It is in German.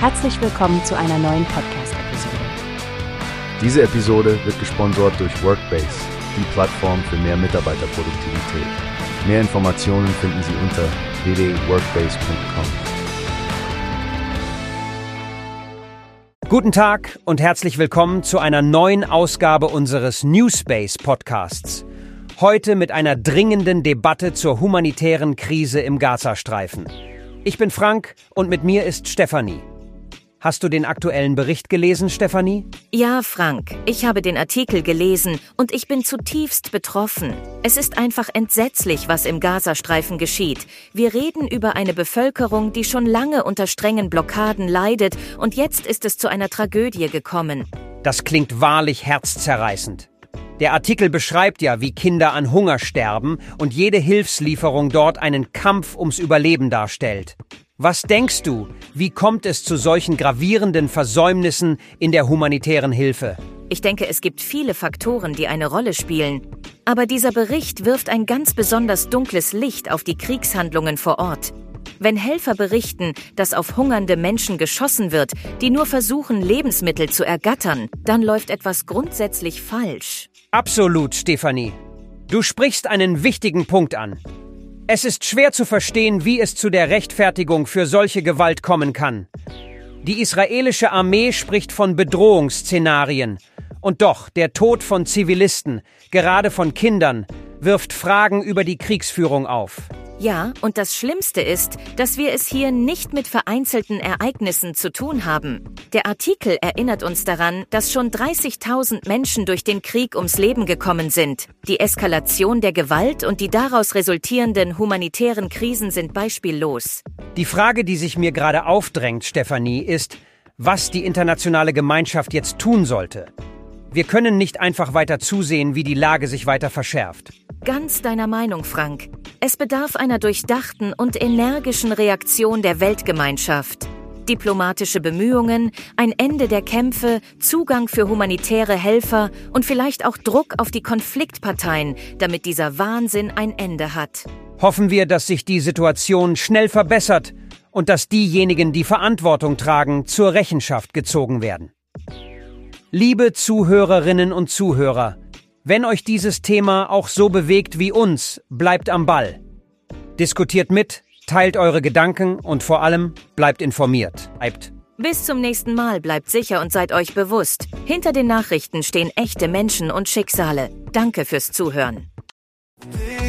Herzlich willkommen zu einer neuen Podcast-Episode. Diese Episode wird gesponsert durch Workbase, die Plattform für mehr Mitarbeiterproduktivität. Mehr Informationen finden Sie unter www.workbase.com. Guten Tag und herzlich willkommen zu einer neuen Ausgabe unseres Newspace Podcasts. Heute mit einer dringenden Debatte zur humanitären Krise im Gazastreifen. Ich bin Frank und mit mir ist Stefanie. Hast du den aktuellen Bericht gelesen, Stefanie? Ja, Frank, ich habe den Artikel gelesen und ich bin zutiefst betroffen. Es ist einfach entsetzlich, was im Gazastreifen geschieht. Wir reden über eine Bevölkerung, die schon lange unter strengen Blockaden leidet und jetzt ist es zu einer Tragödie gekommen. Das klingt wahrlich herzzerreißend. Der Artikel beschreibt ja, wie Kinder an Hunger sterben und jede Hilfslieferung dort einen Kampf ums Überleben darstellt. Was denkst du, wie kommt es zu solchen gravierenden Versäumnissen in der humanitären Hilfe? Ich denke, es gibt viele Faktoren, die eine Rolle spielen. Aber dieser Bericht wirft ein ganz besonders dunkles Licht auf die Kriegshandlungen vor Ort. Wenn Helfer berichten, dass auf hungernde Menschen geschossen wird, die nur versuchen, Lebensmittel zu ergattern, dann läuft etwas grundsätzlich falsch. Absolut, Stefanie. Du sprichst einen wichtigen Punkt an. Es ist schwer zu verstehen, wie es zu der Rechtfertigung für solche Gewalt kommen kann. Die israelische Armee spricht von Bedrohungsszenarien. Und doch, der Tod von Zivilisten, gerade von Kindern, wirft Fragen über die Kriegsführung auf. Ja, und das Schlimmste ist, dass wir es hier nicht mit vereinzelten Ereignissen zu tun haben. Der Artikel erinnert uns daran, dass schon 30.000 Menschen durch den Krieg ums Leben gekommen sind. Die Eskalation der Gewalt und die daraus resultierenden humanitären Krisen sind beispiellos. Die Frage, die sich mir gerade aufdrängt, Stefanie, ist, was die internationale Gemeinschaft jetzt tun sollte. Wir können nicht einfach weiter zusehen, wie die Lage sich weiter verschärft. Ganz deiner Meinung, Frank. Es bedarf einer durchdachten und energischen Reaktion der Weltgemeinschaft. Diplomatische Bemühungen, ein Ende der Kämpfe, Zugang für humanitäre Helfer und vielleicht auch Druck auf die Konfliktparteien, damit dieser Wahnsinn ein Ende hat. Hoffen wir, dass sich die Situation schnell verbessert und dass diejenigen, die Verantwortung tragen, zur Rechenschaft gezogen werden. Liebe Zuhörerinnen und Zuhörer, wenn euch dieses Thema auch so bewegt wie uns, bleibt am Ball. Diskutiert mit, teilt eure Gedanken und vor allem bleibt informiert. Bleibt. Bis zum nächsten Mal bleibt sicher und seid euch bewusst, hinter den Nachrichten stehen echte Menschen und Schicksale. Danke fürs Zuhören.